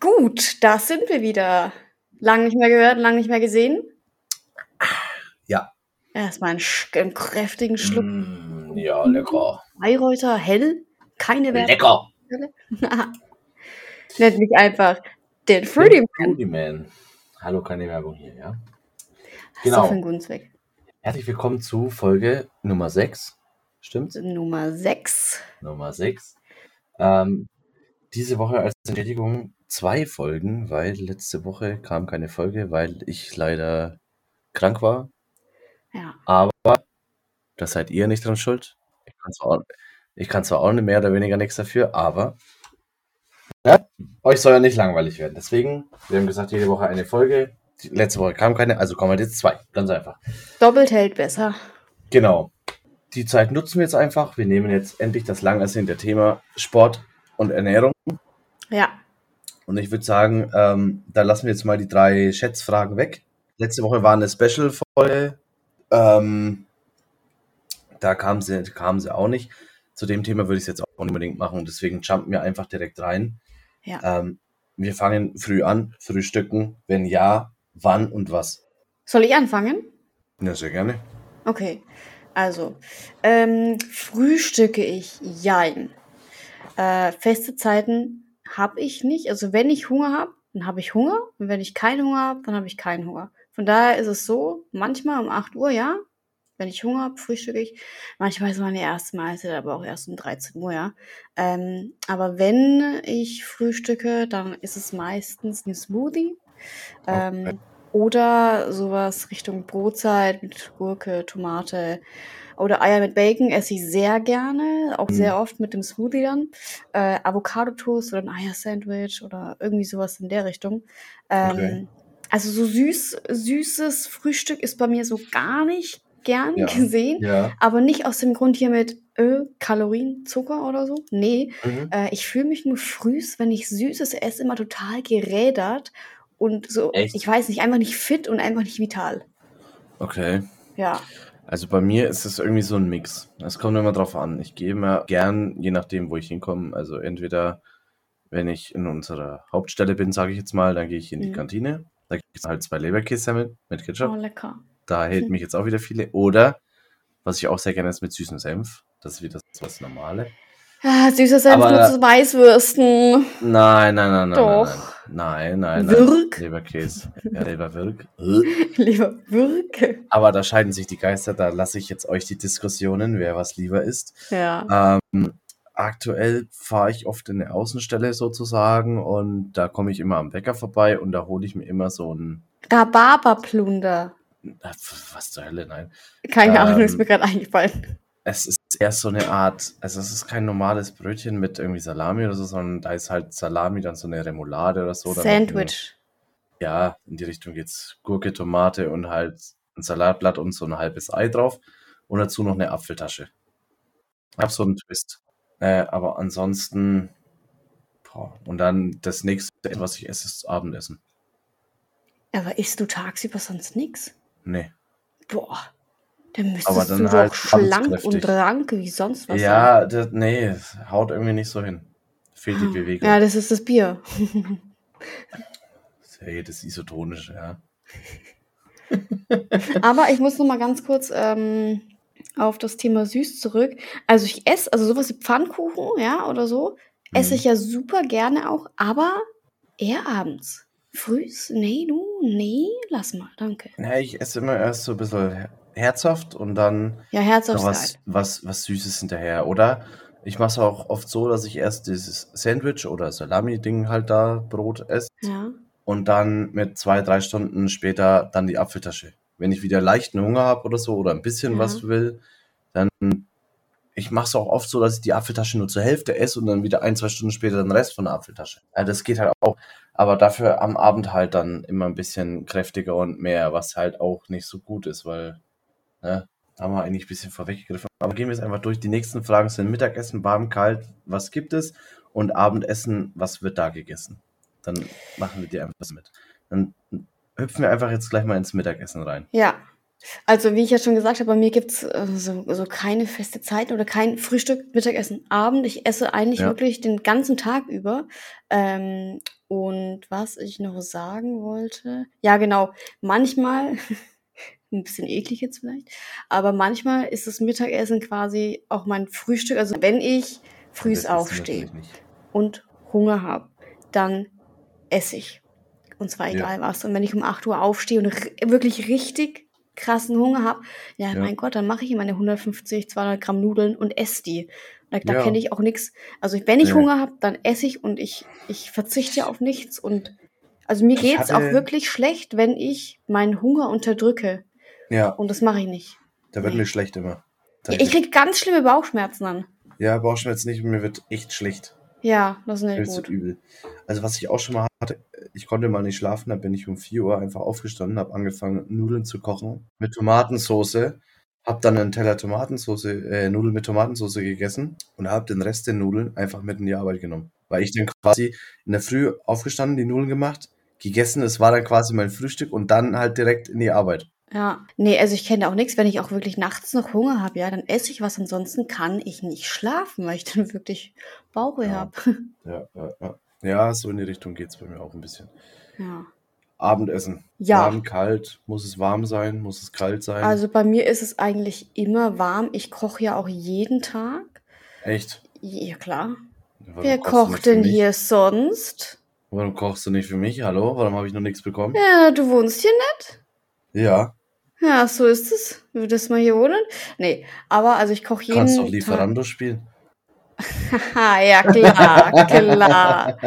Gut, da sind wir wieder. Lang nicht mehr gehört, lang nicht mehr gesehen. Ja. Erstmal einen, einen kräftigen Schluck. Mm, ja, lecker. Bayreuther hell, keine Werbung. Lecker. Nennt mich einfach den Fruity Man. Fruity Man. Hallo, keine Werbung hier, ja. Hast Genau. für einen guten Zweck. Herzlich willkommen zu Folge Nummer 6. Stimmt's? Nummer 6. Nummer 6. Ähm, diese Woche als Entschädigung zwei Folgen, weil letzte Woche kam keine Folge, weil ich leider krank war. Ja. Aber das seid ihr nicht dran schuld. Ich kann zwar auch, ich kann zwar auch mehr oder weniger nichts dafür, aber ja, euch soll ja nicht langweilig werden. Deswegen, wir haben gesagt, jede Woche eine Folge. Die letzte Woche kam keine, also kommen halt jetzt zwei. Ganz einfach. Doppelt hält besser. Genau. Die Zeit nutzen wir jetzt einfach. Wir nehmen jetzt endlich das lang ersehnte Thema Sport und Ernährung. Ja. Und ich würde sagen, ähm, da lassen wir jetzt mal die drei Schätzfragen weg. Letzte Woche war eine Special-Folge. Ähm, da kamen sie, kamen sie auch nicht. Zu dem Thema würde ich es jetzt auch unbedingt machen. Deswegen jumpen wir einfach direkt rein. Ja. Ähm, wir fangen früh an, frühstücken. Wenn ja, wann und was? Soll ich anfangen? Ja, sehr gerne. Okay. Also, ähm, frühstücke ich jein. Äh, feste Zeiten habe ich nicht. Also, wenn ich Hunger habe, dann habe ich Hunger. Und wenn ich keinen Hunger habe, dann habe ich keinen Hunger. Von daher ist es so, manchmal um 8 Uhr, ja. Wenn ich Hunger habe, frühstücke ich. Manchmal ist meine erste Mahlzeit aber auch erst um 13 Uhr, ja. Ähm, aber wenn ich frühstücke, dann ist es meistens ein Smoothie. Ähm, Okay. oder sowas Richtung Brotzeit mit Gurke, Tomate oder Eier mit Bacon esse ich sehr gerne, auch Mhm. sehr oft mit dem Smoothie dann. Äh, Avocado-Toast oder ein Eier-Sandwich oder irgendwie sowas in der Richtung. Ähm, Okay. Also so süß, süßes Frühstück ist bei mir so gar nicht gern Ja. gesehen, Ja. aber nicht aus dem Grund hier mit Öl, Kalorien, Zucker oder so. Nee, Mhm. äh, ich fühle mich nur frühs, wenn ich Süßes esse, immer total gerädert und so, Echt? ich weiß nicht, einfach nicht fit und einfach nicht vital. Okay. Ja. Also bei mir ist es irgendwie so ein Mix. Es kommt immer drauf an. Ich gehe immer gern, je nachdem, wo ich hinkomme. Also entweder, wenn ich in unserer Hauptstelle bin, sage ich jetzt mal, dann gehe ich in die Mhm. Kantine. Da gibt es halt zwei Leberkäse mit, mit Oh, Ketchup. lecker. Da hält Hm. mich jetzt auch wieder viele. Oder, was ich auch sehr gerne ist, mit süßem Senf. Das ist wieder das was Normale. Ah, süßer Senf Aber- nur zu Weißwürsten. Nein, nein, nein, nein. Doch. Nein, nein, nein. Wirk. Leberkäse. Ja, Leberwirk. Lieber Würke. Aber da scheiden sich die Geister. Da lasse ich jetzt euch die Diskussionen, wer was lieber ist. Ja. Ähm, aktuell fahre ich oft in eine Außenstelle sozusagen und da komme ich immer am Bäcker vorbei und da hole ich mir immer so ein. Rhabarberplunder. Was zur Hölle, nein. Keine Ähm, Ahnung, ist mir gerade eingefallen. Es ist eher so eine Art, also es ist kein normales Brötchen mit irgendwie Salami oder so, sondern da ist halt Salami, dann so eine Remoulade oder so. Sandwich. Ein, ja, in die Richtung geht's Gurke, Tomate und halt ein Salatblatt und so ein halbes Ei drauf und dazu noch eine Apfeltasche. Hab so einen Twist. Äh, aber ansonsten, boah, und dann das nächste, was ich esse, ist Abendessen. Aber isst du tagsüber sonst nix? Nee. Boah. Dann müsstest Aber dann du doch halt schlank und rank wie sonst was ja, das, nee, haut irgendwie nicht so hin. Fehlt die Bewegung. Ja, das ist das Bier. Hey, das isotonisch, ja. Aber ich muss noch mal ganz kurz ähm, auf das Thema süß zurück. Also ich esse, also sowas wie Pfannkuchen, ja, oder so, esse Mhm. ich ja super gerne auch, aber eher abends. Frühs? Nee, du? Nee, lass mal, danke. Ja, ich esse immer erst so ein bisschen her- herzhaft und dann Ja, herzhaft was, was, was Süßes hinterher. Oder ich mache es auch oft so, dass ich erst dieses Sandwich oder Salami-Ding halt da, Brot esse Ja. und dann mit zwei, drei Stunden später dann die Apfeltasche. Wenn ich wieder leichten Hunger habe oder so oder ein bisschen Ja. was will, dann ich mache es auch oft so, dass ich die Apfeltasche nur zur Hälfte esse und dann wieder ein, zwei Stunden später den Rest von der Apfeltasche. Ja, das geht halt auch. Aber dafür am Abend halt dann immer ein bisschen kräftiger und mehr, was halt auch nicht so gut ist, weil, ne, haben wir eigentlich ein bisschen vorweggegriffen. Aber gehen wir jetzt einfach durch. Die nächsten Fragen sind Mittagessen, warm, kalt, was gibt es? Und Abendessen, was wird da gegessen? Dann machen wir dir einfach was mit. Dann hüpfen wir einfach jetzt gleich mal ins Mittagessen rein. Ja. Also, wie ich ja schon gesagt habe, bei mir gibt's, äh, so so keine feste Zeit oder kein Frühstück, Mittagessen, Abend. Ich esse eigentlich Ja. wirklich den ganzen Tag über. Ähm, und was ich noch sagen wollte ja genau, manchmal 'n bisschen eklig jetzt vielleicht, aber manchmal ist das Mittagessen quasi auch mein Frühstück. Also, wenn ich frühs Das ist aufstehe natürlich nicht. und Hunger habe, dann esse ich. Und zwar Ja. egal was. Und wenn ich um 8 Uhr aufstehe und wirklich richtig krassen Hunger habe, ja, Ja. mein Gott, dann mache ich meine 150, 200 Gramm Nudeln und esse die. Da da Ja. kenne ich auch nix. Also, wenn ich Ne. Hunger habe, dann esse ich und ich ich verzichte auf nichts und also, mir Ich geht's auch wirklich schlecht, wenn ich meinen Hunger unterdrücke Ja, und das mache ich nicht. da wird Ne. mir schlecht immer. Ja, ich kriege ganz schlimme Bauchschmerzen dann. Ja, Bauchschmerzen nicht, mir wird echt schlecht. Ja, das ist nicht so gut. übel. Also, was ich auch schon mal hatte, ich konnte mal nicht schlafen, da bin ich um 4 Uhr einfach aufgestanden, habe angefangen, Nudeln zu kochen mit Tomatensoße, habe dann 'nen Teller Tomatensoße äh, Nudeln mit Tomatensoße gegessen und habe den Rest der Nudeln einfach mit in die Arbeit genommen. Weil ich dann quasi in der Früh aufgestanden, die Nudeln gemacht, gegessen, das war dann quasi mein Frühstück und dann halt direkt in die Arbeit. Ja. Ne, also, ich kenne da auch nix. Wenn ich auch wirklich nachts noch Hunger habe, ja, dann esse ich was, ansonsten kann ich nicht schlafen, weil ich dann wirklich Bauchweh Ja. habe. Ja, ja, ja. Ja, so in die Richtung geht's bei mir auch 'n bisschen. Ja. Abendessen. Ja. Warm, kalt, muss es warm sein, muss es kalt sein? Also, bei mir ist es eigentlich immer warm. Ich koche ja auch jeden Tag. Echt? Ja, klar. Warum Wer kocht denn hier sonst? Warum kochst du nicht für mich? Hallo? Warum habe ich noch nichts bekommen? Ja, du wohnst hier nicht? Ja. Ja, so ist es. Würdest mal hier wohnen? Ne, aber also, ich koche Du kannst doch jeden Tag. Lieferando spielen. Haha, ja klar, klar.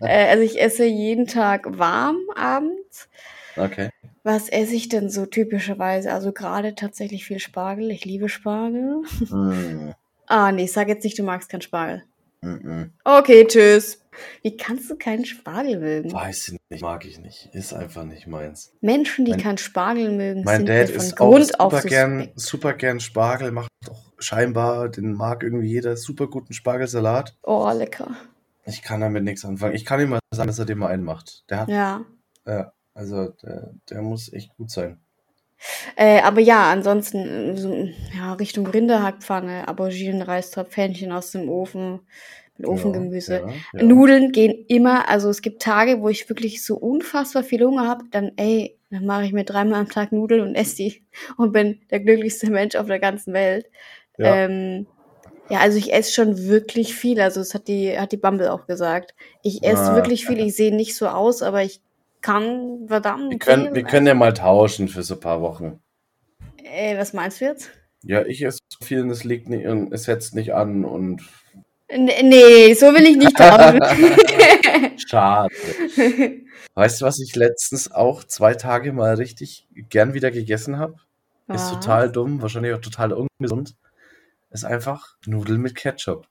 Äh, also, ich esse jeden Tag warm abends. Okay. Was esse ich denn so typischerweise? Also, grade tatsächlich viel Spargel. Ich liebe Spargel. Mm. Ah, ne, sag jetzt nicht, du magst keinen Spargel. Mm-mm. Okay, tschüss. Wie kannst du keinen Spargel mögen? Weiß ich nicht, mag ich nicht. Ist einfach nicht meins. Menschen, die Mein keinen Spargel mögen, mein sind Dad von auch Grund auf super gern suspekt. super gern Spargel, macht auch scheinbar den mag irgendwie jeder super guten Spargelsalat. Oh, lecker. Ich kann damit nix anfangen. Ich kann ihm mal sagen, dass er den mal einen macht. Der hat Ja. ja, also der der muss echt gut sein. Äh, aber ja, ansonsten, äh, so, ja, Richtung Rinderhackpfanne, Auberginen, Reistopf, Hähnchen aus dem Ofen mit Ofengemüse. ja, ja. Nudeln gehen immer. Also, es gibt Tage, wo ich wirklich so unfassbar viel Hunger habe, dann ey, dann mache ich mir dreimal am Tag Nudeln und esse die und bin der glücklichste Mensch auf der ganzen Welt. Ja. Ähm, ja, also, ich esse schon wirklich viel. Also, das hat die hat die Bumble auch gesagt. Ich esse wirklich viel. Ich sehe nicht so aus, aber ich kann Wir verdammt können viel wir können ja mal tauschen für so paar Wochen. Äh, was meinst du jetzt? Ja, ich esse viel und es liegt nicht es setzt nicht an und N ne, so will ich nicht tauschen. Schade. Weißt du, was ich letztens auch 2 Tage mal richtig gern wieder gegessen habe? Ist total dumm, wahrscheinlich auch total ungesund. Ist einfach Nudeln mit Ketchup.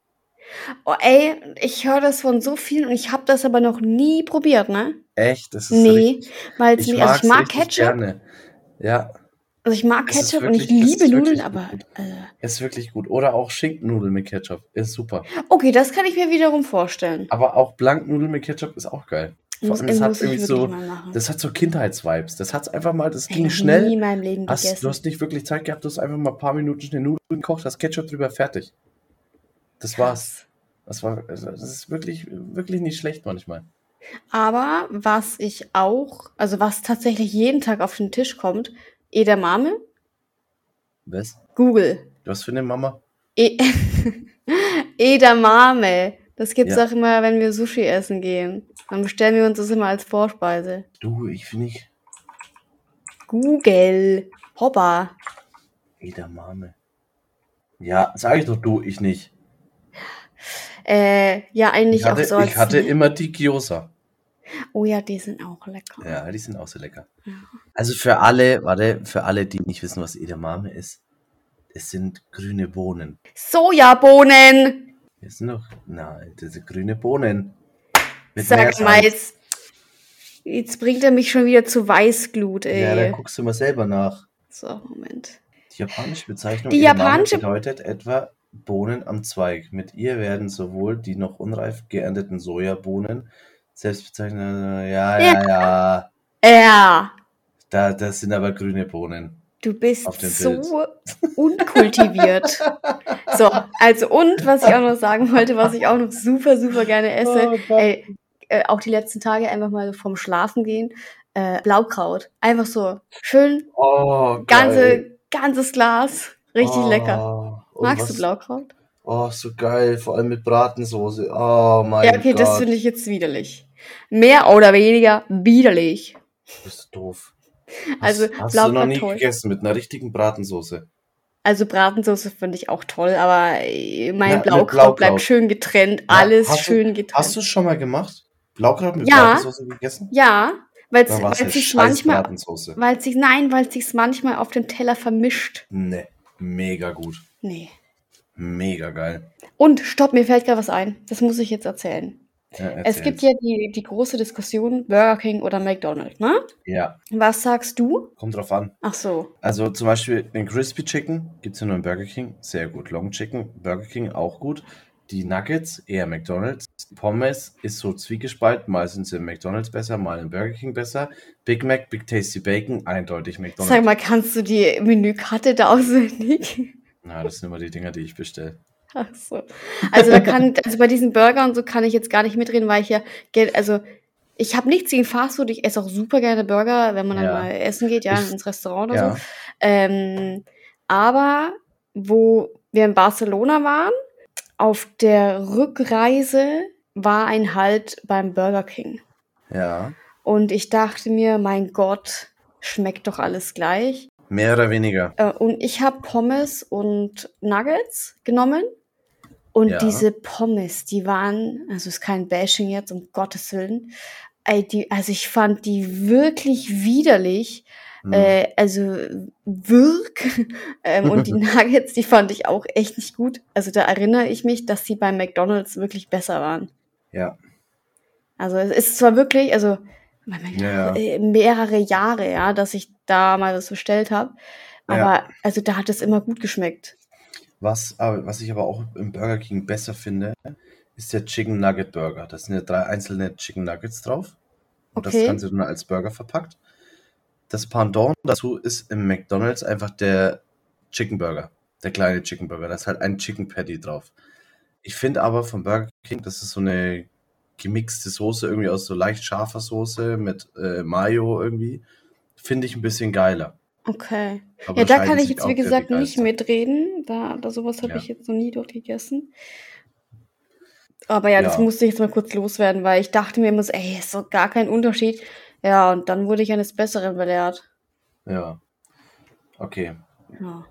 Oh, ey, ich höre das von so vielen und ich habe das aber noch nie probiert, ne? Echt, das ist Ne, richtig weil's ich mir also, ich mag Ketchup. gerne. Ja, Also, ich mag es Ketchup und ich wirklich liebe Nudeln, wirklich aber, äh Ist wirklich gut. Oder auch Schinkennudeln mit Ketchup, ist super. Okay, das kann ich mir wiederum vorstellen. Aber auch Blanknudeln mit Ketchup ist auch geil. Vor allem, das hat ich irgendwie wirklich so das hat so Kindheitsvibes. Das hat's einfach mal das Ey, ging noch nie schnell. in meinem Leben Hast du hast nicht wirklich Zeit gehabt, du hast einfach mal 'n paar Minuten schnell Nudeln gekocht, hast Ketchup drüber, fertig. Das war's. Das war also, das ist wirklich wirklich nicht schlecht manchmal. Aber was ich auch also, was tatsächlich jeden Tag auf den Tisch kommt, Edamame. Was? Google. Was für 'ne Mama? E Edamame. Das gibt's Ja. auch immer, wenn wir Sushi essen gehen. Dann bestellen wir uns das immer als Vorspeise. Du, ich finde ich Google. Hoppa. Edamame. Ja, sage ich doch du, ich nicht. Äh, ja, Ich eigentlich auch hatte so als ich hatte immer die Gyoza. Oh ja, die sind auch lecker. Ja, die sind auch sehr lecker. Ja. Also, für alle warte, für alle, die nicht wissen, was Edamame ist, es sind grüne Bohnen. Sojabohnen. Das sind doch nein, das sind grüne Bohnen mit Sag mal, jetzt jetzt bringt er mich schon wieder zu Weißglut, Ja, dann ey. guckst du mal selber nach. So, Moment. Die japanische Bezeichnung Die japanische bedeutet etwa Bohnen am Zweig. Mit ihr werden sowohl die noch unreif geernteten Sojabohnen selbst bezeichnet ja, Ja. ja, ja. Da das sind aber grüne Bohnen. Du bist so unkultiviert. so, also und was ich auch noch sagen wollte, was ich auch noch super, super gerne esse, Oh ey, äh, auch die letzten Tage einfach mal vom Schlafen gehen, äh, Blaukraut. Einfach so schön, Oh, ganze, ganzes Glas. Richtig oh, lecker. Magst was- du Blaukraut? Oh, so geil, vor allem mit Bratensoße. Oh mein Ja, okay, Gott. das finde ich jetzt widerlich. Mehr oder weniger widerlich. Du bist doof. Also, hast, hast du noch nie toll. gegessen mit einer richtigen Bratensoße? Also Bratensoße finde ich auch toll, aber äh, mein Na, Blaukraut, Blaukraut. bleibt schön getrennt, Ja, alles hast du- schön getrennt. Hast du es schon mal gemacht? Blaukraut mit Ja. Bratensoße gegessen? ja, weil es sich manchmal, weil sich nein, weil es sich manchmal auf dem Teller vermischt. Ne, mega gut. Nee. Mega geil. Und stopp, mir fällt gerade was ein. Das muss ich jetzt erzählen. Ja, Es gibt ja die, die große Diskussion Burger King oder McDonald's, ne? Ja, Was sagst du? kommt drauf an. Ach so. Also zum Beispiel den Crispy Chicken gibt es ja nur im Burger King. Sehr gut. Long Chicken, Burger King auch gut. Die Nuggets, eher McDonalds. Pommes ist so zwiegespalten. Mal sind sie im McDonalds besser, mal im Burger King besser. Big Mac, Big Tasty Bacon, eindeutig McDonalds. Sag mal, kannst du die Menükarte da auswendig? Na, das sind immer die Dinger, die ich bestelle. Ach so. Also da kann, also bei diesen Burgern und so kann ich jetzt gar nicht mitreden, weil ich ja, ge- also ich habe nichts gegen Fastfood, ich esse auch super gerne Burger, wenn man dann Ja. mal essen geht, ja, Ich- ins Restaurant oder Ja, so. Ähm, aber wo wir in Barcelona waren, auf der Rückreise war ein Halt beim Burger King. ja. Und ich dachte mir, mein Gott, schmeckt doch alles gleich. Mehr oder weniger. Äh, und ich habe Pommes und Nuggets genommen. Und Ja. diese Pommes, die waren, also ist kein Bashing jetzt, um Gottes Willen. Die, also ich fand die wirklich widerlich. Hm. Äh, also wirk. ähm, und die Nuggets, die fand ich auch echt nicht gut. Also da erinnere ich mich, dass die beim McDonalds wirklich besser waren. Ja, Also es ist zwar wirklich, also Ja, ja. äh, mehrere Jahre, ja, dass ich da mal was bestellt habe. Aber Ja. also da hat es immer gut geschmeckt. Was, was ich aber auch im Burger King besser finde, ist der Chicken Nugget Burger. Da sind ja drei einzelne Chicken Nuggets drauf. Und Okay. das Ganze dann als Burger verpackt. Das Pendant dazu ist im McDonalds einfach der Chicken Burger. Der kleine Chicken Burger. Da ist halt ein Chicken Patty drauf. Ich finde aber vom Burger King, das ist so eine gemixte Soße, irgendwie aus so leicht scharfer Soße mit äh, Mayo irgendwie. Finde ich ein bisschen geiler. Okay. Aber Ja, da kann ich jetzt, wie gesagt, nicht mitreden. Da, da sowas habe Ja. ich jetzt noch nie dort gegessen. Aber ja, das Ja. musste ich jetzt mal kurz loswerden, weil ich dachte mir immer so, ey, ist doch gar kein Unterschied. Ja, und dann wurde ich eines Besseren belehrt. Ja. Okay. Ja.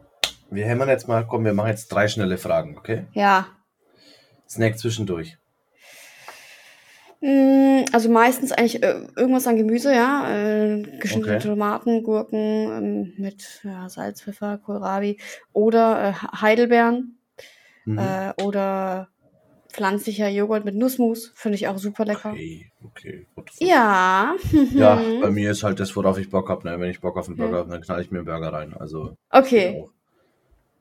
Wir hämmern jetzt mal, komm, wir machen jetzt drei schnelle Fragen, okay? Ja. Snack zwischendurch. Mm, Also meistens eigentlich äh, irgendwas an Gemüse, ja. Äh, geschnittene Okay. Tomaten, Gurken ähm, mit ja, Salz, Pfeffer, Kohlrabi oder äh, Heidelbeeren Mhm. oder pflanzlicher Joghurt mit Nussmus. Finde ich auch super lecker. Okay, okay. Gut. Ja. Ja, mhm. bei mir ist halt das, worauf ich Bock habe. Ne? Wenn ich Bock auf einen Burger Ja. habe, dann knall ich mir einen Burger rein. Also, Okay.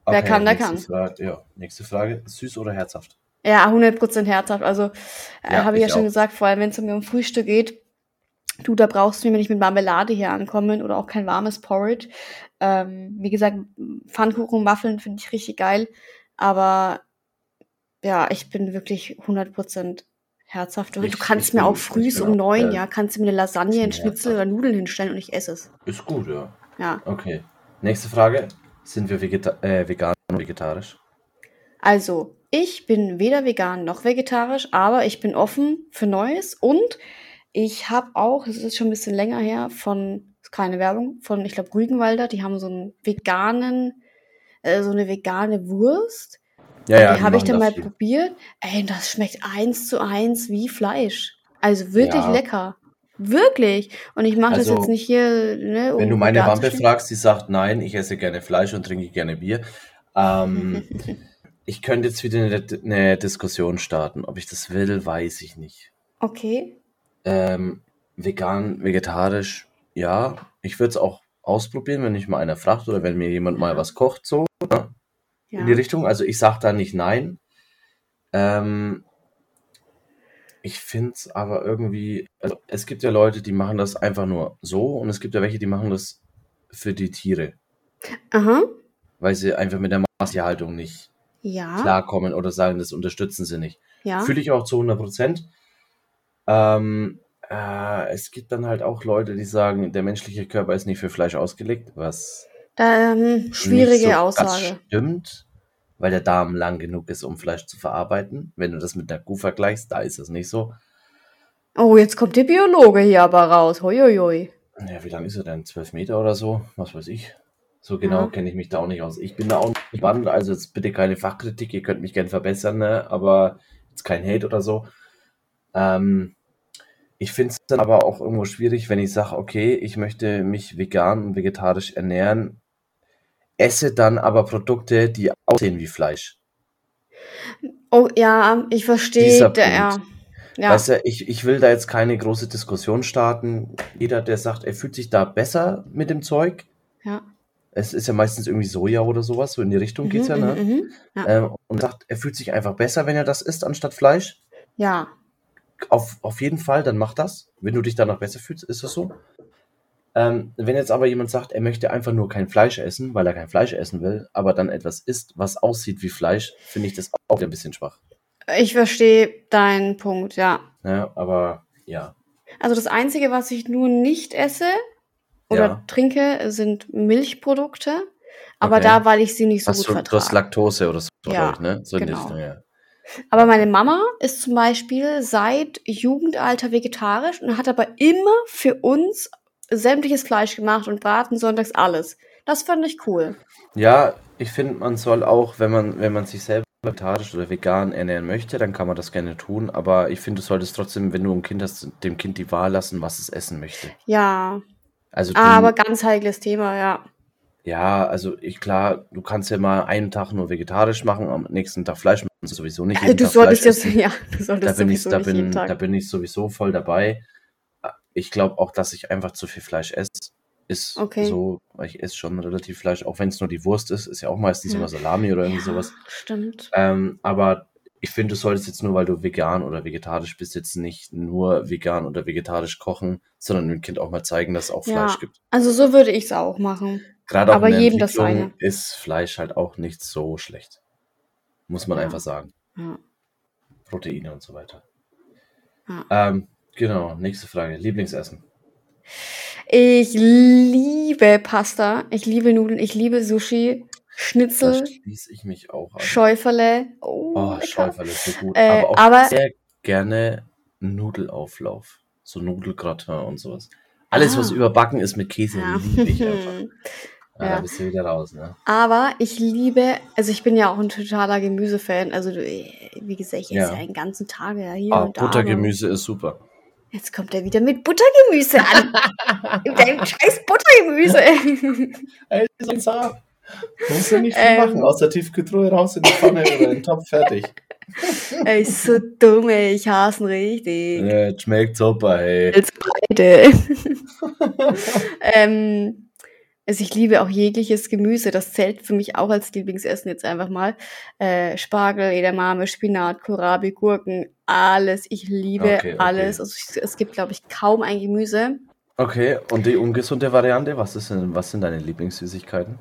Wer kann, der kann. Frage, ja, nächste Frage. Süß oder herzhaft? Ja, 100% herzhaft. Also, äh, Ja, habe ich ja ich schon auch. gesagt, vor allem wenn es um um Frühstück geht, du, da brauchst du mir nicht mit Marmelade hier ankommen oder auch kein warmes Porridge. Ähm, wie gesagt, Pfannkuchen, Waffeln finde ich richtig geil. Aber ja, ich bin wirklich 100% herzhaft. Und Ich- du kannst mir auch bin um neun, äh, ja, kannst du mir eine Lasagne, einen Schnitzel oder Nudeln hinstellen und ich esse es. Ist gut, ja. Ja. Okay. Nächste Frage. Sind wir vegeta äh, vegan oder vegetarisch? Also, ich bin weder vegan noch vegetarisch, aber ich bin offen für Neues und ich habe auch, das ist schon ein bisschen länger her, von, ist keine Werbung, von, ich glaube, Rügenwalder, die haben so einen veganen, äh, so eine vegane Wurst. Ja, die habe ich dann da mal viel. probiert. Ey, das schmeckt eins zu eins wie Fleisch. Also wirklich Ja. lecker. Wirklich. Und ich mache das Also, jetzt nicht hier, ne, um Wenn du meine Wampe fragst, die sagt nein, ich esse gerne Fleisch und trinke gerne Bier. Ähm, ich könnte jetzt wieder eine, eine Diskussion starten. Ob ich das will, weiß ich nicht. Okay. Ähm, vegan, vegetarisch, ja. Ich würde es auch ausprobieren, wenn mich mal einer fragt oder wenn mir jemand mal was kocht, so ne? Ja. in die Richtung. Also ich sage da nicht nein. Ähm, ich finde es aber irgendwie, also es gibt ja Leute, die machen das einfach nur so und es gibt ja welche, die machen das für die Tiere. Aha. weil sie einfach mit der Massentierhaltung nicht Ja. klarkommen oder sagen, das unterstützen sie nicht. Ja. Fühle ich auch zu 100 Prozent. Ähm, äh, es gibt dann halt auch Leute, die sagen, der menschliche Körper ist nicht für Fleisch ausgelegt, was Ähm, schwierige so Aussage. stimmt, weil der Darm lang genug ist, um Fleisch zu verarbeiten. Wenn du das mit einer Kuh vergleichst, da ist es nicht so. Oh, jetzt kommt der Biologe hier aber raus. Huiuiui. Ja, wie lang ist er denn? 12 Meter oder so? Was weiß ich. So genau Ja. kenne ich mich da auch nicht aus. Ich bin da auch nicht spannend, also jetzt bitte keine Fachkritik, ihr könnt mich gerne verbessern, ne? aber jetzt kein Hate oder so. Ähm, ich finde es dann aber auch irgendwo schwierig, wenn ich sage, okay, ich möchte mich vegan und vegetarisch ernähren, esse dann aber Produkte, die aussehen wie Fleisch. Oh ja, ich verstehe. Ja. Ja. Weißt du, ich, ich will da jetzt keine große Diskussion starten. Jeder, der sagt, er fühlt sich da besser mit dem Zeug, ja. Es ist ja meistens irgendwie Soja oder sowas, so in die Richtung geht's ja, Mhm, ne? mhm, mhm. Ja. Ähm, und sagt, er fühlt sich einfach besser, wenn er das isst, anstatt Fleisch. ja. Auf, auf jeden Fall, dann mach das. Wenn du dich danach besser fühlst, ist das so. Ähm, wenn jetzt aber jemand sagt, er möchte einfach nur kein Fleisch essen, weil er kein Fleisch essen will, aber dann etwas isst, was aussieht wie Fleisch, finde ich das auch ein bisschen schwach. Ich verstehe deinen Punkt, ja. Ja, aber ja. Also das Einzige, was ich nur nicht esse oder Ja. trinke, sind Milchprodukte. Aber Okay. da, weil ich sie nicht so Hast gut du, du hast vertrage. Laktose oder so, Ja, ich, ne? So genau. Richtung, ja. Aber meine Mama ist zum Beispiel seit Jugendalter vegetarisch und hat aber immer für uns sämtliches Fleisch gemacht und Braten, Sonntags, alles. Das fand ich cool. Ja, ich finde, man soll auch, wenn man, wenn man sich selber vegetarisch oder vegan ernähren möchte, dann kann man das gerne tun. Aber ich finde, du solltest trotzdem, wenn du ein Kind hast, dem Kind die Wahl lassen, was es essen möchte. Ja, Also ah, aber ganz heikles Thema, ja. ja, also ich klar, du kannst ja mal einen Tag nur vegetarisch machen, am nächsten Tag Fleisch machen, sowieso nicht. Also du Tag solltest jetzt, ja, du Da solltest bin ich, sowieso da bin, da bin ich sowieso voll dabei. Ich glaube auch, dass ich einfach zu viel Fleisch esse. Ist Okay. so, weil ich esse schon relativ Fleisch, auch wenn es nur die Wurst ist, ist ja auch meistens Ja. immer Salami oder irgendwie ja, sowas. Stimmt. Ähm, aber ich finde, du solltest jetzt nur, weil du vegan oder vegetarisch bist, jetzt nicht nur vegan oder vegetarisch kochen, sondern dem Kind auch mal zeigen, dass es auch Ja. Fleisch gibt. Also so würde ich es auch machen. Gerade auch Aber in der jedem das seine. ist Fleisch halt auch nicht so schlecht. Muss man Ja. einfach sagen. Ja. Proteine und so weiter. Ähm, genau, nächste Frage. Lieblingsessen. Ich liebe Pasta, ich liebe Nudeln, ich liebe Sushi, Schnitzel. Schäuferle. Oh, Oh. Schäuferle ist so gut. Äh, aber auch aber- sehr gerne Nudelauflauf. So Nudelgratin und sowas. Alles, Ah. was überbacken ist mit Käse, Ja. liebe ich einfach. Ja, Ja. Da bist du wieder raus, ne? Aber ich liebe, also ich bin ja auch ein totaler Gemüsefan. Also du, wie gesagt, ich esse Ja. ja einen ganzen Tag ja hier Ah, und da. Buttergemüse ist super. Jetzt kommt er wieder mit Buttergemüse an. mit deinem scheiß Buttergemüse. Ey, ist. Musst du nicht viel Ähm. machen, aus der Tiefkühltruhe raus in die Pfanne oder in den Topf, fertig. ey, ist so dumm, ey. Ich hasse ihn richtig. Ja, es schmeckt super, ey. als beide. ähm, also ich liebe auch jegliches Gemüse. Das zählt für mich auch als Lieblingsessen jetzt einfach mal. Äh, Spargel, Edamame, Spinat, Kohlrabi, Gurken, alles. Ich liebe Okay, okay. alles. Also ich, es gibt, glaube ich, kaum ein Gemüse. Okay, und die ungesunde Variante, was, ist denn, was sind deine Lieblingssüßigkeiten?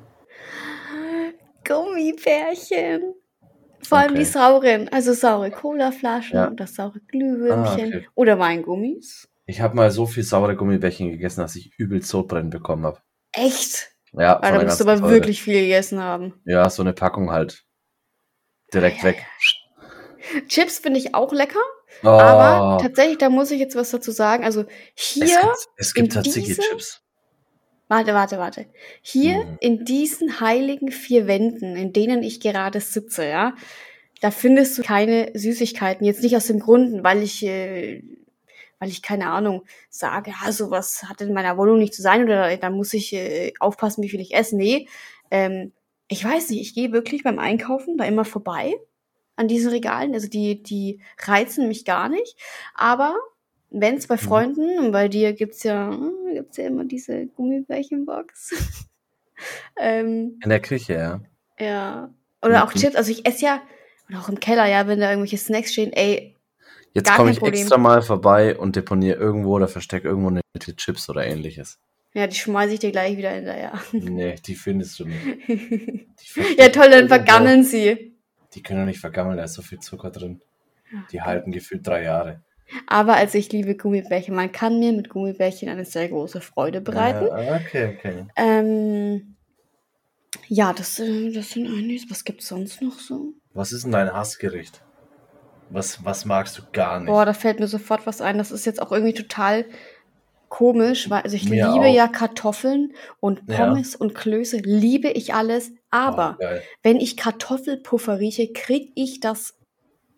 Gummibärchen. Vor allem die Okay. sauren, also saure Colaflaschen Ja. oder saure Glühwürmchen Ah, okay. oder Weingummis. Ich habe mal so viel saure Gummibärchen gegessen, dass ich übel Sodbrennen bekommen habe. Echt? Ja, von da musst du aber Säure. wirklich viel gegessen haben. Ja, so eine Packung halt. Direkt weg. Chips finde ich auch lecker. Oh, Aber tatsächlich, da muss ich jetzt was dazu sagen. Also hier, es gibt, es gibt in tatsächlich diese- Chips. Warte, warte, warte. Hier Mhm. in diesen heiligen vier Wänden, in denen ich gerade sitze, ja, da findest du keine Süßigkeiten. Jetzt nicht aus dem Grund, weil ich, äh, weil ich keine Ahnung sage, ja, sowas hat in meiner Wohnung nicht zu sein oder da muss ich äh, aufpassen, wie viel ich esse. Nee, ähm, ich weiß nicht, ich gehe wirklich beim Einkaufen da immer vorbei an diesen Regalen. Also die, die reizen mich gar nicht. Aber wenn es bei Mhm. Freunden, und bei dir gibt's ja, hm, gibt's ja immer diese Gummibärchenbox. ähm, In der Küche, ja. ja. Oder auch Mhm. Chips. Also ich esse ja, oder auch im Keller, ja, wenn da irgendwelche Snacks stehen, ey, Jetzt komme ich Problem. extra mal vorbei und deponiere irgendwo oder verstecke irgendwo eine Chips oder ähnliches. Ja, die schmeiße ich dir gleich wieder hinterher. Nee, die findest du nicht. Ja, toll, dann vergammeln. vergammeln sie. Die können doch nicht vergammeln, da ist so viel Zucker drin. Die halten gefühlt drei Jahre. Aber also ich liebe Gummibärchen. Man kann mir mit Gummibärchen eine sehr große Freude bereiten. Ja, okay, okay. Ähm, ja, das, äh, das sind eigentlich. Was gibt's sonst noch so? Was ist denn dein Hassgericht? Was, was magst du gar nicht? Boah, da fällt mir sofort was ein. Das ist jetzt auch irgendwie total komisch, weil also ich Mir liebe auch. ja Kartoffeln und Ja. Pommes und Klöße, liebe ich alles. Aber Oh, wenn ich Kartoffelpuffer rieche, krieg ich das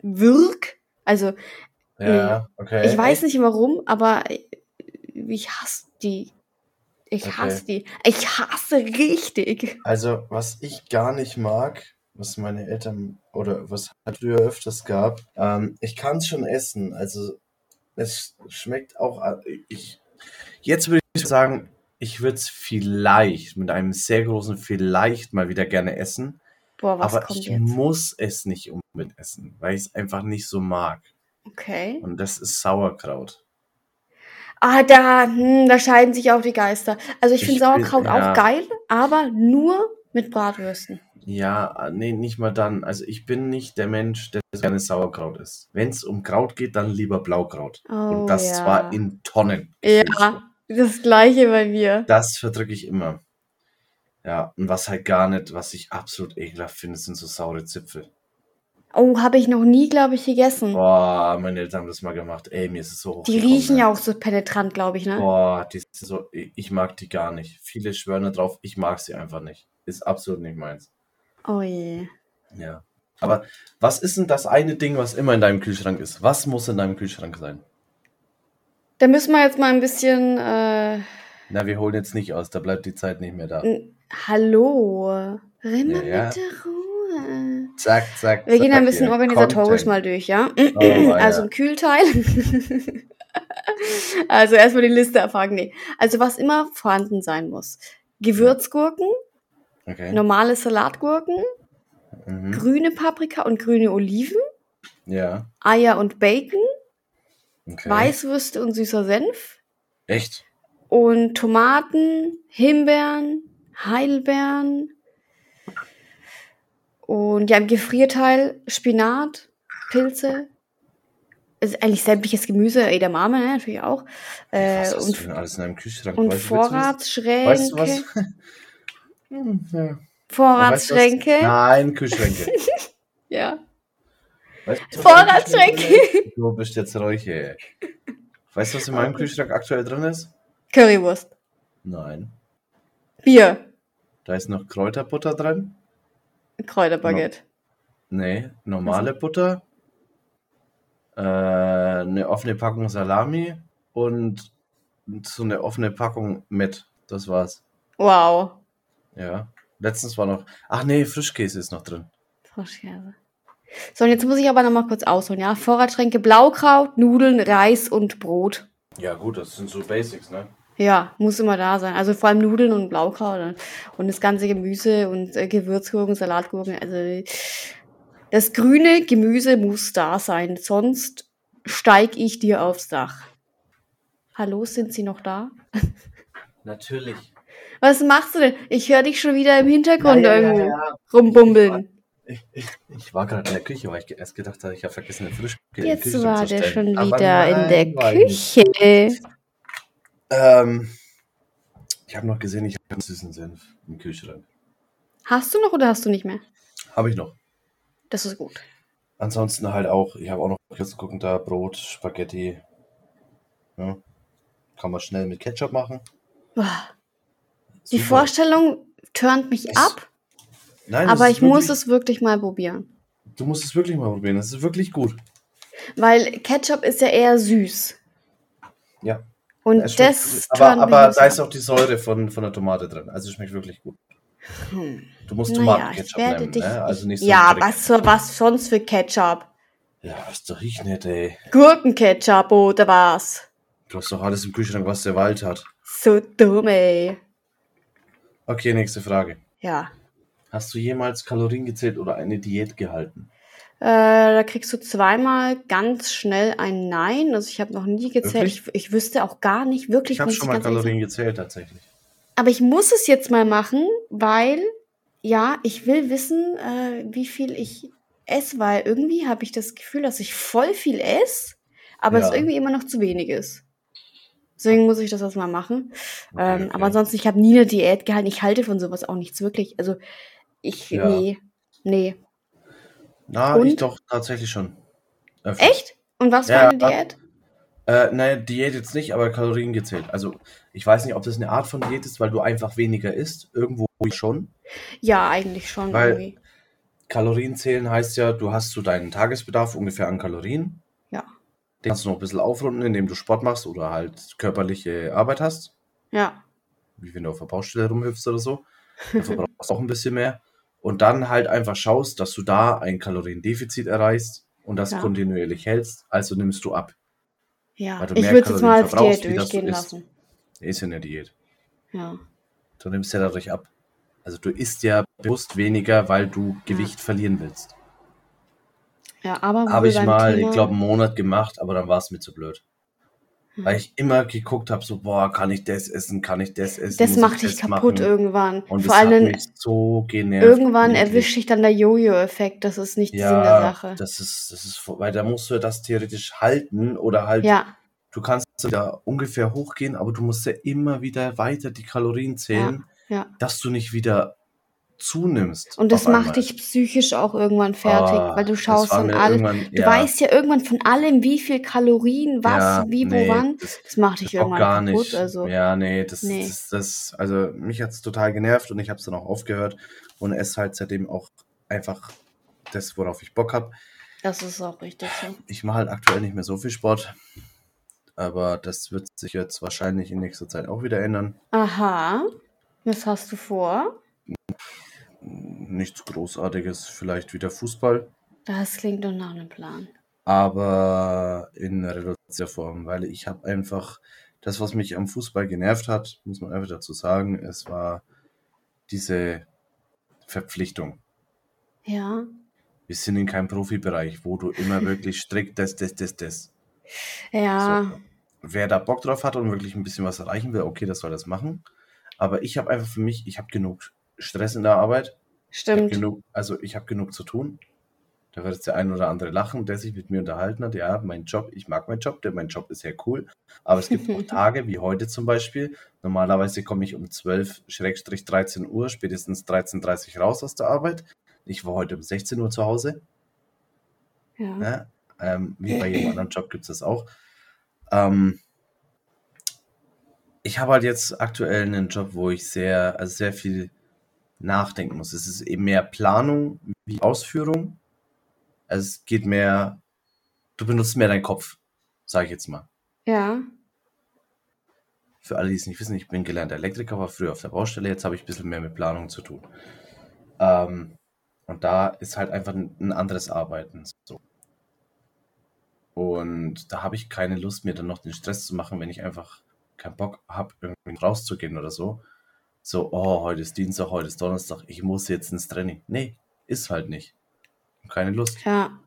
Wirk. Also Ja, okay. ich weiß nicht warum, aber ich hasse die. Ich Okay. hasse die. Ich hasse richtig. Also, was ich gar nicht mag, was meine Eltern oder was halt früher öfters gab, ähm, ich kann es schon essen. Also, es schmeckt auch. äh, Ich, jetzt würde ich sagen, ich würde es vielleicht mit einem sehr großen Vielleicht mal wieder gerne essen. Boah, was aber kommt ich jetzt? muss es nicht unbedingt essen, weil ich es einfach nicht so mag. Okay. Und das ist Sauerkraut. Ah, da, hm, da scheiden sich auch die Geister. Also ich Ich finde bin- Sauerkraut ja. auch geil, aber nur mit Bratwürsten. Ja, nee, nicht mal dann. Also ich bin nicht der Mensch, der gerne Sauerkraut isst. Wenn es um Kraut geht, dann lieber Blaukraut. Oh, Und das ja. zwar in Tonnen. Ja, das gleiche bei mir. Das verdrücke ich immer. Ja, und was halt gar nicht, was ich absolut ekelhaft finde, sind so saure Zipfel. Oh, habe ich noch nie, glaube ich, gegessen. Boah, meine Eltern haben das mal gemacht. Ey, mir ist es so Hm. die riechen ne? ja auch so penetrant, glaube ich, ne? Boah, die sind so, ich mag die gar nicht. Viele schwören da drauf, ich mag sie einfach nicht. Ist absolut nicht meins. Oh je. Ja. Aber was ist denn das eine Ding, was immer in deinem Kühlschrank ist? Was muss in deinem Kühlschrank sein? Da müssen wir jetzt mal ein bisschen. Äh, Na, wir holen jetzt nicht aus, da bleibt die Zeit nicht mehr da. n- hallo. Rinne Ja, ja. Zack, zack. Wir gehen zack, ein bisschen organisatorisch Content. mal durch, ja? Oh, also ein Kühlteil. also erstmal die Liste erfragen. Nee. Also was immer vorhanden sein muss. Gewürzgurken, Okay. normale Salatgurken, Mhm. grüne Paprika und grüne Oliven, Ja. Eier und Bacon, Okay. Weißwürste und süßer Senf Echt? und Tomaten, Himbeeren, Heidelbeeren und ja im Gefrierteil Spinat, Pilze. Ist eigentlich sämtliches Gemüse, Edamame ne, natürlich auch. Äh, was hast du und denn alles in deinem Kühlschrank? und du, du Vorratsschränke. Weißt du was? Hm, ja. Weißt du was? Vorratsschränke. Nein, Kühlschränke. ja. Weißt du, Vorratsschränke. Du bist jetzt ruhig, ey. Weißt du, was in meinem Kühlschrank aktuell drin ist? Currywurst. Nein. Bier. Da ist noch Kräuterbutter drin. Kräuterbaguette. Nee, normale Butter. Äh, eine offene Packung Salami und so eine offene Packung mit. Das war's. Wow. Ja. Letztens war noch. Ach nee, Frischkäse ist noch drin. Frischkäse. So, und jetzt muss ich aber noch mal kurz ausholen, ja? Vorratsschränke, Blaukraut, Nudeln, Reis und Brot. Ja, gut, das sind so Basics, ne? Ja, muss immer da sein. Also vor allem Nudeln und Blaukraut und- das ganze Gemüse und äh, Gewürzgurken, Salatgurken. Also das grüne Gemüse muss da sein, sonst steig ich dir aufs Dach. Hallo, sind Sie noch da? Natürlich. Was machst du denn? Ich höre dich schon wieder im Hintergrund irgendwo rumbumbeln. Ich, ich, ich war gerade in der Küche, weil ich erst gedacht habe, ich habe vergessen, eine Frischkäse in Jetzt war der schon Aber wieder in nein, der. Küche. Ähm, ich habe noch gesehen, ich habe einen süßen Senf im Kühlschrank. Hast du noch oder hast du nicht mehr? Habe ich noch. Das ist gut. Ansonsten halt auch, ich habe auch noch jetzt gucken da Brot, Spaghetti. Ja. Kann man schnell mit Ketchup machen. Boah. Die Super. Vorstellung turnt mich Es- ab, Nein, aber ich muss wirklich- es wirklich mal probieren. Du musst es wirklich mal probieren. Das ist wirklich gut. Weil Ketchup ist ja eher süß. Ja. Und schmeckt- das aber aber da ist auch die Säure von, von der Tomate drin. Also schmeckt wirklich gut. Hm. Du musst Naja, ich Tomatenketchup werde nehmen, dich. ne? Also nicht so ja, was, für, was sonst für Ketchup? Ja, was doch ich nicht, ey. Gurkenketchup oder was? Du hast doch alles im Kühlschrank, was der Wald hat. So dumm, ey. Okay, nächste Frage. Ja. Hast du jemals Kalorien gezählt oder eine Diät gehalten? Äh, da kriegst du zweimal ganz schnell ein Nein. Also ich habe noch nie gezählt. Ich, ich wüsste auch gar nicht wirklich. Ich habe schon mal Kalorien gezählt tatsächlich. Aber ich muss es jetzt mal machen, weil, ja, ich will wissen, äh, wie viel ich esse, weil irgendwie habe ich das Gefühl, dass ich voll viel esse, aber es Ja. irgendwie immer noch zu wenig ist. Deswegen muss ich das jetzt mal machen. Okay, ähm, okay. Aber ansonsten, ich habe nie eine Diät gehalten. Ich halte von sowas auch nichts wirklich. Also, ich, Ja. nee, nee. Na, Und? ich doch tatsächlich schon. Öfter. Echt? Und was für Ja. eine Diät? Äh, naja, Diät jetzt nicht, aber Kalorien gezählt. Also, ich weiß nicht, ob das eine Art von Diät ist, weil du einfach weniger isst. Irgendwo schon. Ja, eigentlich schon Weil- irgendwie. Kalorien zählen heißt ja, du hast so deinen Tagesbedarf ungefähr an Kalorien. Ja. Den kannst du noch ein bisschen aufrunden, indem du Sport machst oder halt körperliche Arbeit hast. Ja. Wie wenn du auf der Baustelle rumhüpfst oder so. Dafür brauchst du auch ein bisschen mehr. Und dann halt einfach schaust, dass du da ein Kaloriendefizit erreichst und das Ja. kontinuierlich hältst. Also nimmst du ab. Ja. Weil du Ich würde es mal als Diät wie das du durchgehen lassen. Ist ja eine Diät. Ja. Du nimmst ja dadurch ab. Also du isst ja bewusst weniger, weil du Gewicht verlieren willst. Ja, aber Habe ich mal, Thema- ich glaube, einen Monat gemacht, aber dann war es mir zu blöd. Weil ich immer geguckt habe, so, boah, kann ich das essen, kann ich das essen? Das macht dich kaputt machen? irgendwann. Und Vor allem so genervt. irgendwann erwischt dich dann der Jojo-Effekt. Das ist nicht Sinn der Ja, Sache. das ist, das ist, weil da musst du das theoretisch halten oder halt, Ja, du kannst da ungefähr hochgehen, aber du musst ja immer wieder weiter die Kalorien zählen, ja. dass du nicht wieder zunimmst. Und das macht einmal. dich psychisch auch irgendwann fertig, Ah, weil du schaust allem. irgendwann- Du ja. weißt ja irgendwann von allem, wie viel Kalorien, was, Ja, wie, wo, nee, wann. Das, Das macht dich das irgendwann gar kaputt. nicht. Also, Ja, nee, das, Nee. Das, das, also mich hat es total genervt und ich habe es dann auch aufgehört und esse halt seitdem auch einfach das, worauf ich Bock habe. das ist auch richtig so. Ich mache halt aktuell nicht mehr so viel Sport, aber das wird sich jetzt wahrscheinlich in nächster Zeit auch wieder ändern. Aha. Was hast du vor? Nichts Großartiges, vielleicht wieder Fußball, Das klingt doch nach einem Plan. aber in reduzierter Form, weil ich habe einfach das, was mich am Fußball genervt hat, muss man einfach dazu sagen, es war diese Verpflichtung. Ja. Wir sind in keinem Profibereich, wo du immer wirklich strikt das, das, das, das. Ja. So. Wer da Bock drauf hat und wirklich ein bisschen was erreichen will, okay, das soll das machen. Aber ich habe einfach für mich, ich habe genug Stress in der Arbeit. Ich Stimmt. genug, also ich habe genug zu tun. Da wird jetzt der ein oder andere lachen, der sich mit mir unterhalten hat. Ja, mein Job, ich mag meinen Job, denn mein Job ist sehr cool. Aber es gibt auch Tage, wie heute zum Beispiel. Normalerweise komme ich um 12-13 Uhr, spätestens 13.30 Uhr raus aus der Arbeit. Ich war heute um 16 Uhr zu Hause. Ja. Ne? Ähm, wie bei jedem anderen Job gibt es das auch. Ähm, ich habe halt jetzt aktuell einen Job, wo ich sehr, also sehr viel nachdenken muss. Es ist eben mehr Planung wie Ausführung. Es geht mehr, du benutzt mehr deinen Kopf, sage ich jetzt mal. Ja. Für alle, die es nicht wissen, ich bin gelernter Elektriker, war früher auf der Baustelle, jetzt habe ich ein bisschen mehr mit Planung zu tun. Ähm, und da ist halt einfach ein, ein anderes Arbeiten. So. Und da habe ich keine Lust, mir dann noch den Stress zu machen, wenn ich einfach keinen Bock habe, irgendwie rauszugehen oder so. So, oh, heute ist Dienstag, heute ist Donnerstag, ich muss jetzt ins Training. Nee, ist halt nicht. Keine Lust. Ja.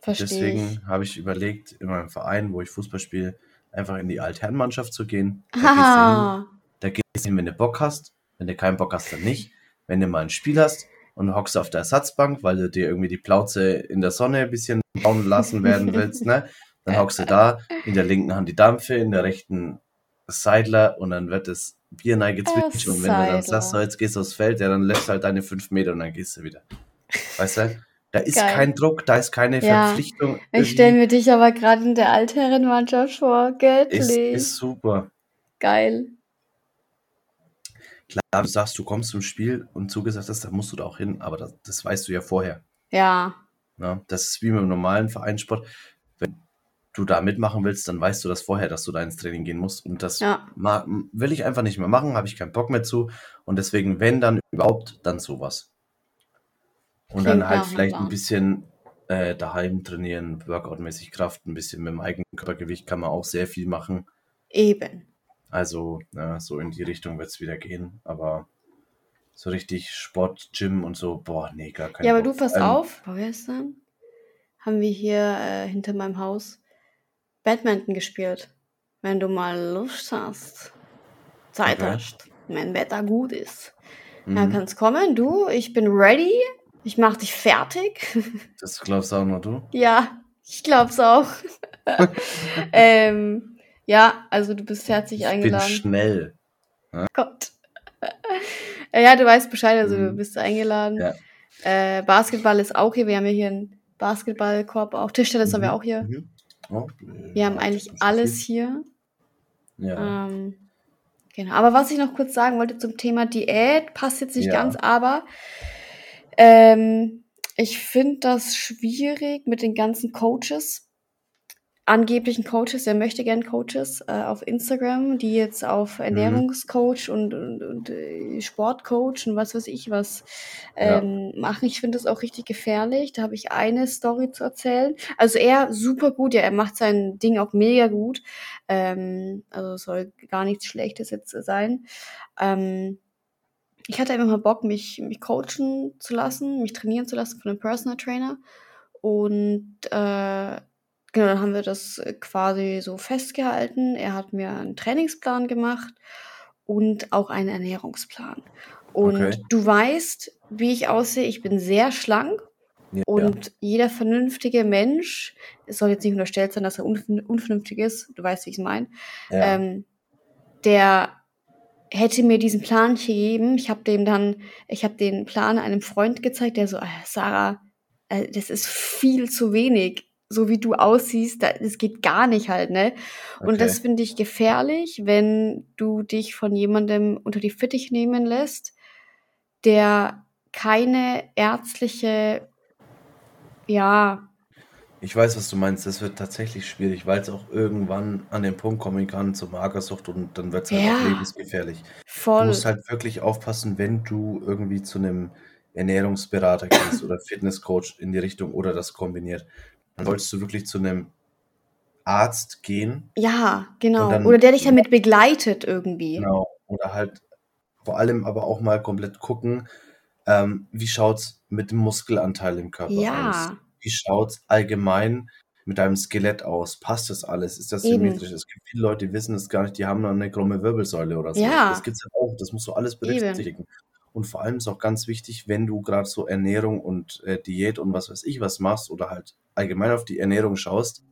Verstehe. Deswegen habe ich überlegt, in meinem Verein, wo ich Fußball spiele, einfach in die Altherrenmannschaft zu gehen. Da gehst hin, da gehst du hin, wenn du Bock hast. Wenn du keinen Bock hast, dann nicht. Wenn du mal ein Spiel hast und hockst auf der Ersatzbank, weil du dir irgendwie die Plauze in der Sonne ein bisschen bauen lassen werden willst, ne? Dann hockst du da, in der linken Hand die Dampfe, in der rechten Seidler und dann wird das Bier gezwitscht Äh, und wenn du dann sagst, so, jetzt gehst du aufs Feld, ja, dann lässt du halt deine fünf Meter und dann gehst du wieder. Weißt du? Da ist Geil. kein Druck, da ist keine Ja, Verpflichtung. Ich stelle mir dich aber gerade in der Altherrenmannschaft vor. ist, Göttlich. ist super. Geil. Klar, du sagst, du kommst zum Spiel und zugesagt hast, da musst du da auch hin, aber das, das weißt du ja vorher. Ja. Ne? Das ist wie mit dem normalen Vereinssport. Du da mitmachen willst, dann weißt du das vorher, dass du da ins Training gehen musst. Und das Ja. will ich einfach nicht mehr machen, habe ich keinen Bock mehr zu. Und deswegen, wenn dann überhaupt, dann sowas. Und Klingt dann halt vielleicht ein bisschen äh, daheim trainieren, workoutmäßig Kraft, ein bisschen mit dem eigenen Körpergewicht kann man auch sehr viel machen. Eben. Also, ja, so in die Richtung wird es wieder gehen. Aber so richtig Sport, Gym und so, boah, nee, gar kein Ja, aber Bock. du pass allem- auf. Vorgestern haben wir hier äh, hinter meinem Haus Badminton gespielt. Wenn du mal Lust hast, Zeit Okay. hast, wenn Wetter gut ist, Mhm. dann kannst kommen. Du, ich bin ready. Ich mach dich fertig. Das glaubst auch nur du? ja, ich glaub's auch. ähm, ja, also du bist herzlich Ich bin eingeladen. schnell. Gott. Äh, ja, du weißt Bescheid, also du Mhm. bist eingeladen. Ja. Äh, Basketball ist auch hier. Wir haben ja hier einen Basketballkorb auch. Tischtennis haben wir auch hier. Mhm. Oh, Wir haben eigentlich alles hier. Ja. Ähm, genau. Aber was ich noch kurz sagen wollte zum Thema Diät, passt jetzt nicht Ja. ganz, aber ähm, ich finde das schwierig mit den ganzen Coaches, angeblichen Coaches, er möchte gern Coaches äh, auf Instagram, die jetzt auf Mhm. Ernährungscoach und, und, und äh, Sportcoach und was weiß ich was Ja. ähm, machen. Ich finde das auch richtig gefährlich. Da habe ich eine Story zu erzählen. Also er super gut, ja, er macht sein Ding auch mega gut. Ähm, also es soll gar nichts Schlechtes jetzt sein. Ähm, ich hatte einfach mal Bock, mich, mich coachen zu lassen, mich trainieren zu lassen von einem Personal Trainer. Und äh, genau, dann haben wir das äh, quasi so festgehalten. Er hat mir einen Trainingsplan gemacht und auch einen Ernährungsplan. Und Okay. du weißt, wie ich aussehe. Ich bin sehr schlank. Ja. Und jeder vernünftige Mensch, es soll jetzt nicht unterstellt sein, dass er unvern- unvernünftig ist, du weißt, wie ich es meine, ja. ähm, der hätte mir diesen Plan gegeben. Ich habe dem dann, ich habe den Plan einem Freund gezeigt, der so, "Ah, Sarah, äh, das ist viel zu wenig, so wie du aussiehst, da, das geht gar nicht halt, ne? Und Okay. das finde ich gefährlich, wenn du dich von jemandem unter die Fittich nehmen lässt, der keine ärztliche, ja, Ich weiß, was du meinst. Das wird tatsächlich schwierig, weil es auch irgendwann an den Punkt kommen kann zur Magersucht und dann wird es halt auch Ja. lebensgefährlich. Du voll. musst halt wirklich aufpassen, wenn du irgendwie zu einem Ernährungsberater gehst oder Fitnesscoach in die Richtung oder das kombiniert. Dann solltest du wirklich zu einem Arzt gehen. Ja, genau. Dann- Oder der dich damit begleitet irgendwie. Genau. Oder halt vor allem aber auch mal komplett gucken, ähm, wie schaut's mit dem Muskelanteil im Körper aus? Ja, Wie schaut's allgemein mit deinem Skelett aus? Passt das alles? Ist das Eben. symmetrisch? Es gibt viele Leute, die wissen es gar nicht, die haben noch eine krumme Wirbelsäule oder so. Ja. Das gibt's halt auch. Das musst du alles berücksichtigen. Und vor allem ist auch ganz wichtig, wenn du gerade so Ernährung und äh, Diät und was weiß ich was machst oder halt allgemein auf die Ernährung schaust,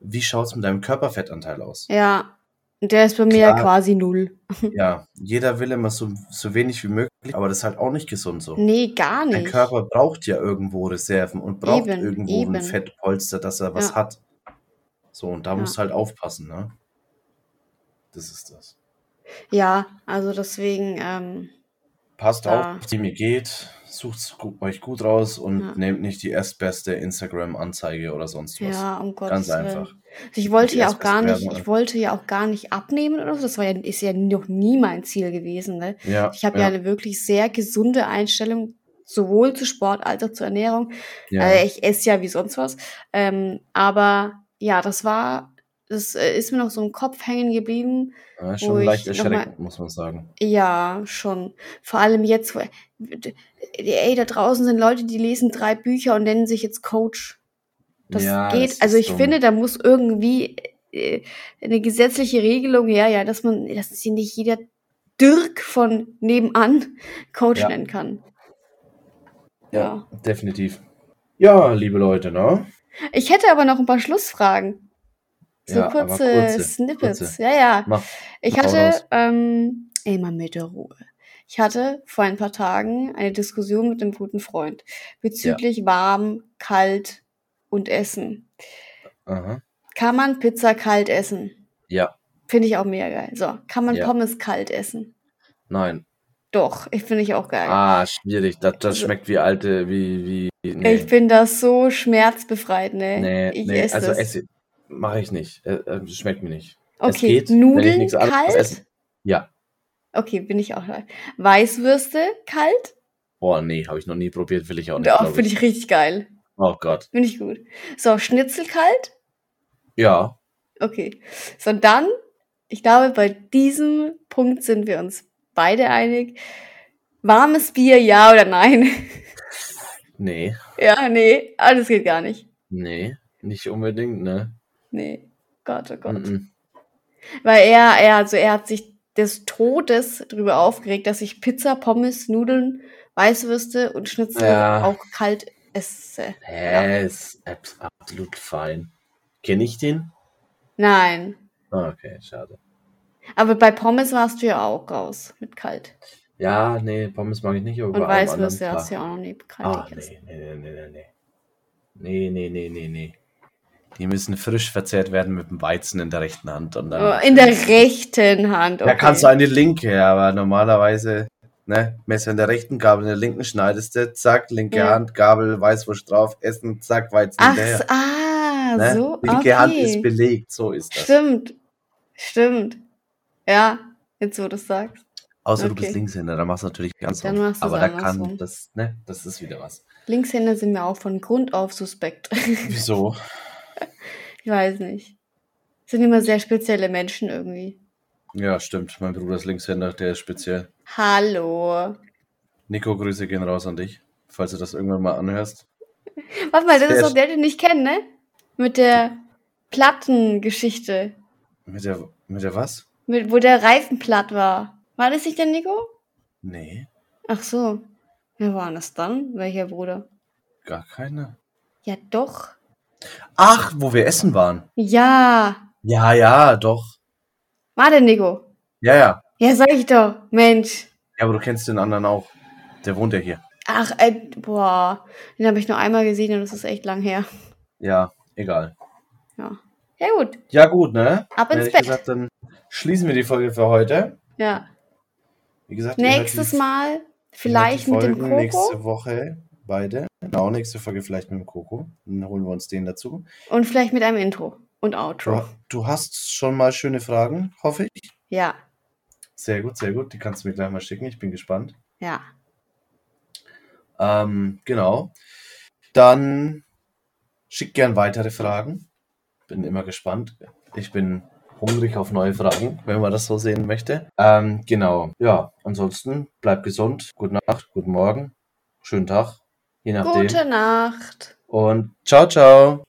wie schaut's mit deinem Körperfettanteil aus? ja. Der ist bei mir ja Klar. quasi null. Ja, jeder will immer so, so wenig wie möglich, aber das ist halt auch nicht gesund so. Nee, gar Dein nicht. Körper braucht ja irgendwo Reserven und braucht Eben, irgendwo eben. ein Fettpolster, dass er was Ja. hat. So, und da Ja. musst du halt aufpassen, ne? Das ist das. Ja, also deswegen, ähm, Passt Da. auf, wie ihr geht, sucht euch gut raus und Ja. nehmt nicht die erstbeste Instagram-Anzeige oder sonst was. ja, um Gottes Ganz Willen. einfach. Also ich wollte ja auch gar nicht, ich wollte ja auch gar nicht abnehmen oder so. Das war ja, ist ja noch nie mein Ziel gewesen, ne? Ja, Ich habe ja. eine wirklich sehr gesunde Einstellung, sowohl zu Sport als auch zur Ernährung. ja. Äh, ich esse ja wie sonst was. Ähm, aber ja, das war, das äh, ist mir noch so im Kopf hängen geblieben. Ja, schon leicht erschreckend, muss man sagen. Ja, schon. Vor allem jetzt, wo- ey, da draußen sind Leute, die lesen drei Bücher und nennen sich jetzt Coach. Das Ja, geht. das also ich dumm. finde, da muss irgendwie äh, eine gesetzliche Regelung her, ja, dass man, dass sie nicht jeder Dirk von nebenan Coach Ja. nennen kann. Ja, definitiv. Ja, liebe Leute, ne? Ich hätte aber noch ein paar Schlussfragen. So Ja, kurze, kurze, Snippets. kurze. Ja, ja. Mach. Ich Hau hatte ähm, immer mit der Ruhe. Ich hatte vor ein paar Tagen eine Diskussion mit einem guten Freund bezüglich warm, kalt und Essen. Aha. Kann man Pizza kalt essen? Ja, Finde ich auch mega geil. So, kann man Ja. Pommes kalt essen? nein. Doch, ich finde ich auch geil. Ah, schwierig. Das, das Also- schmeckt wie alte, wie, wie, nee. Ich finde das so schmerzbefreit, ne? nee, ich nee, esse also das. esse, mache ich nicht. Äh, äh, schmeckt mir nicht. Es okay, geht, wenn ich Nudeln kalt? Ja. Okay, bin ich auch. Weißwürste kalt? Boah, nee, habe ich noch nie probiert, will ich auch nicht, Doch, finde ich richtig geil. Oh Gott. Finde ich gut. So, Schnitzel kalt? Ja, Okay. So, und dann, ich glaube, bei diesem Punkt sind wir uns beide einig. Warmes Bier, ja oder nein? nee, ja, nee, ah, das geht gar nicht. Nee, nicht unbedingt, ne? Nee. Gott, oh Gott. Mhm. Weil er, er, also er hat sich des Todes darüber aufgeregt, dass ich Pizza, Pommes, Nudeln, Weißwürste und Schnitzel Ja. auch kalt esse. Hä, ist abs- absolut fein. Kenne ich den? Nein. Ah, okay, schade. Aber bei Pommes warst du ja auch raus mit kalt. Ja, nee, Pommes mag ich nicht, aber Und Weißwürste hast du ja auch noch nie kalt Ah, gegessen. nee, nee, nee, nee, nee. Nee, nee, nee, nee, nee. Die müssen frisch verzehrt werden mit dem Weizen in der rechten Hand. Und dann Oh, in der rechten Hand. Okay. Da kannst du eine linke, aber normalerweise, ne, Messer in der rechten, Gabel in der linken, schneidest du, zack, linke Ja. Hand, Gabel, Weißwurst drauf, essen, zack, Weizen Ach, hinterher. ah, Ne? so. Linke okay. Hand ist belegt, so ist das. Stimmt. Stimmt. Ja, jetzt wo du es sagst. Außer du Okay. bist Linkshänder, dann machst du natürlich ganz Dann machst Aber da andersrum. kann das, ne, das ist wieder was. Linkshänder sind mir auch von Grund auf suspekt. Wieso? Ich weiß nicht. Sind immer sehr spezielle Menschen irgendwie. Ja, stimmt. Mein Bruder ist Linkshänder, der ist speziell. Hallo. Nico, Grüße gehen raus an dich, falls du das irgendwann mal anhörst. Warte mal, das Sehr ist doch der, den ich kenne, ne? Mit der Plattengeschichte. Mit der, mit der was? Mit, wo der Reifen platt war. War das nicht der Nico? Nee, Ach so. Wer war das dann? Welcher Bruder? gar keine. Ja, doch. Ach, wo wir essen waren. Ja. Ja, ja, doch. War der Nico? Ja, ja. Ja, sag ich doch. Mensch. Ja, aber du kennst den anderen auch. Der wohnt ja hier. Ach, äh, boah. Den habe ich nur einmal gesehen und das ist echt lang her. Ja, egal. Ja. Ja, gut. Ja, gut, ne? Ab ins Bett. gesagt, dann schließen wir die Folge für heute. Ja. Wie gesagt, Nächstes die- Mal vielleicht mit dem Koko. Nächste Woche beide. Genau, nächste Folge vielleicht mit dem Koko. Dann holen wir uns den dazu. Und vielleicht mit einem Intro und Du, Outro. du hast schon mal schöne Fragen, hoffe ich. Ja. Sehr gut, sehr gut. Die kannst du mir gleich mal schicken. Ich bin gespannt. Ja. Ähm, genau. Dann schick gern weitere Fragen. Bin immer gespannt. Ich bin hungrig auf neue Fragen, wenn man das so sehen möchte. Ähm, genau. Ja, ansonsten bleibt gesund. Gute Nacht, guten Morgen, schönen Tag, je nachdem. Gute Nacht. Und ciao, ciao.